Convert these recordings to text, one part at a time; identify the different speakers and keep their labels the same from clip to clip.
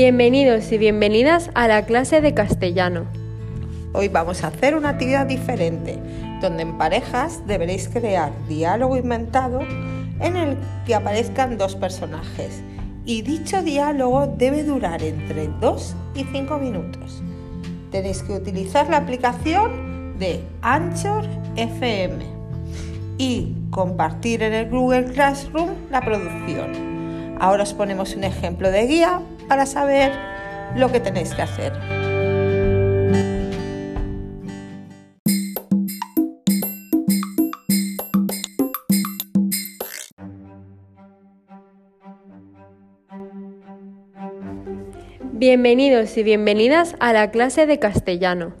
Speaker 1: Bienvenidos y bienvenidas a la clase de castellano.
Speaker 2: Hoy vamos a hacer una actividad diferente, donde en parejas deberéis crear diálogo inventado en el que aparezcan dos personajes. Y dicho diálogo debe durar entre 2 y 5 minutos. Tenéis que utilizar la aplicación de Anchor FM y compartir en el Google Classroom la producción. Ahora os ponemos un ejemplo de guía para saber lo que tenéis que hacer.
Speaker 1: Bienvenidos y bienvenidas a la clase de castellano.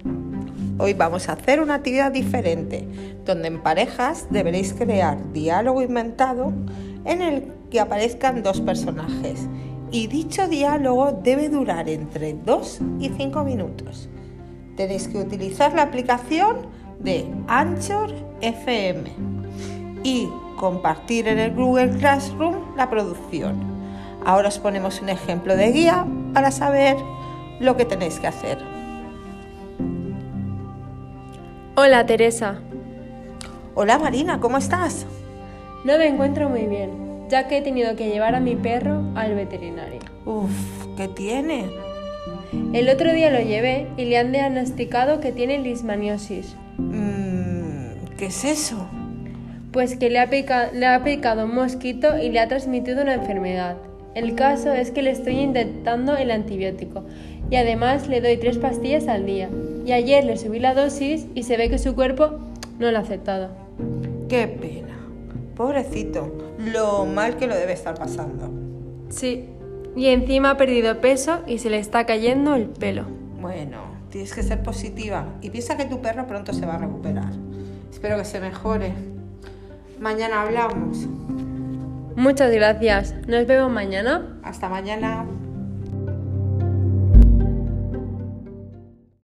Speaker 2: Hoy vamos a hacer una actividad diferente, donde en parejas deberéis crear diálogo inventado en el que aparezcan dos personajes. Y dicho diálogo debe durar entre 2 y 5 minutos. Tenéis que utilizar la aplicación de Anchor FM y compartir en el Google Classroom la producción. Ahora os ponemos un ejemplo de guía para saber lo que tenéis que hacer.
Speaker 1: Hola Teresa.
Speaker 2: Hola Marina, ¿cómo estás?
Speaker 1: No me encuentro muy bien, ya que he tenido que llevar a mi perro al veterinario.
Speaker 2: Uf, ¿qué tiene?
Speaker 1: El otro día lo llevé y le han diagnosticado que tiene lismaniosis.
Speaker 2: Mm, ¿Qué es eso?
Speaker 1: Pues que le ha, le ha picado un mosquito y le ha transmitido una enfermedad. El caso es que le estoy intentando el antibiótico y además le doy tres pastillas al día. Y ayer le subí la dosis y se ve que su cuerpo no lo ha aceptado.
Speaker 2: Qué pena. Pobrecito, lo mal que lo debe estar pasando.
Speaker 1: Sí, y encima ha perdido peso y se le está cayendo el pelo.
Speaker 2: Bueno, tienes que ser positiva y piensa que tu perro pronto se va a recuperar. Espero que se mejore. Mañana hablamos.
Speaker 1: Muchas gracias. Nos vemos mañana.
Speaker 2: Hasta mañana.